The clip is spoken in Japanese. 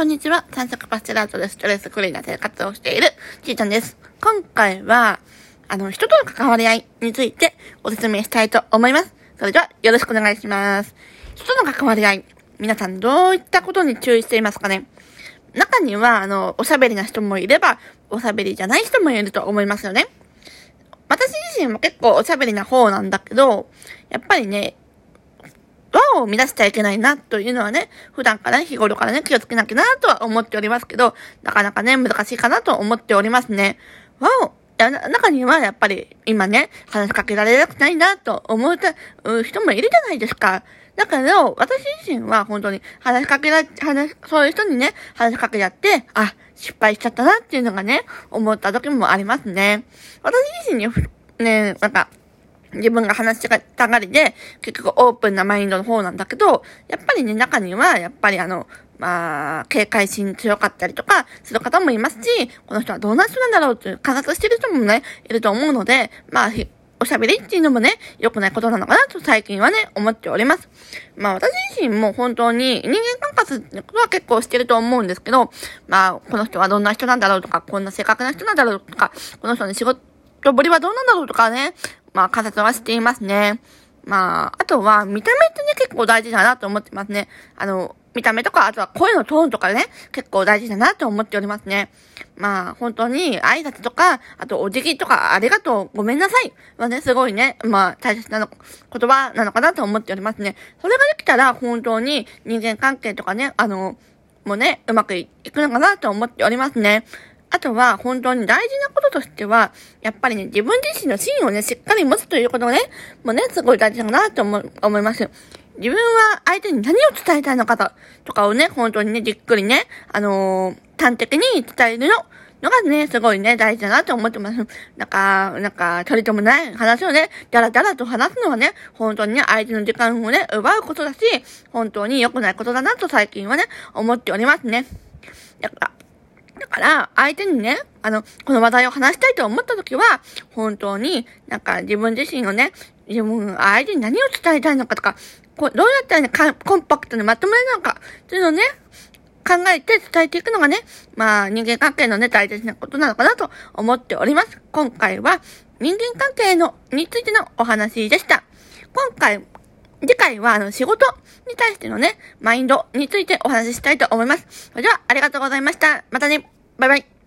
こんにちは。三色パステラートでストレスフリーな生活をしているちーちゃんです。今回は、あの、人との関わり合いについてご説明したいと思います。それでは、よろしくお願いします。人との関わり合い。皆さんどういったことに注意していますかね？中には、あの、おしゃべりな人もいれば、おしゃべりじゃない人もいると思いますよね。私自身も結構おしゃべりな方なんだけど、やっぱりね、を乱しちゃいけないなというのはね、普段からね、日頃からね、気をつけなきゃなとは思っておりますけど、なかなかね、難しいかなと思っておりますね。輪を、中にはやっぱり今ね、話しかけられなくないなと思う人もいるじゃないですか。だけど、私自身は本当に話しかけら、話、そういう人にね、話しかけちゃって、あ、失敗しちゃったなっていうのがね、思った時もありますね。私自身に、ね、なんか、自分が話したがりで、結局オープンなマインドの方なんだけど、やっぱりね、中には、やっぱりあの、まあ、警戒心強かったりとか、する方もいますし、この人はどんな人なんだろうっていう観察してる人もね、いると思うので、まあ、おしゃべりっていうのもね、良くないことなのかなと最近はね、思っております。まあ私自身も本当に人間観察ってことは結構してると思うんですけど、まあこの人はどんな人なんだろうとか、こんな性格な人なんだろうとか、この人の仕事ぶりはどうなんだろうとかね、まあ、観察はしていますね。まあ、あとは、見た目ってね、結構大事だなと思ってますね。あの、見た目とか、あとは声のトーンとかね、結構大事だなと思っておりますね。まあ、本当に挨拶とか、あとお辞儀とか、ありがとう、ごめんなさいはね、すごいね、まあ、大切なの言葉なのかなと思っておりますね。それができたら、本当に人間関係とかね、あの、もうね、うまくいくのかなと思っておりますね。あとは、本当に大事なこととしては、やっぱりね、自分自身の芯をね、しっかり持つということがね、もうね、すごい大事だなと思、思います。自分は相手に何を伝えたいのかと、とかをね、本当にね、じっくりね、あのー、端的に伝えるの、のがね、すごいね、大事だなと思ってます。なんか、なんか、取り留もない話をね、だらだらと話すのはね、本当にね、相手の時間をね、奪うことだし、本当に良くないことだなと最近はね、思っておりますね。だから、ら、相手にね、あの、この話題を話したいと思った時は、本当に、なんか自分自身をね、自分、相手に何を伝えたいのかとか、こうどうやったらね、コンパクトにまとめるのか、っていうのをね、考えて伝えていくのがね、まあ人間関係のね、大切なことなのかなと思っております。今回は人間関係の、についてのお話でした。今回次回は、あの、仕事に対してのね、マインドについてお話ししたいと思います。それでは、ありがとうございました。またね。バイバイ。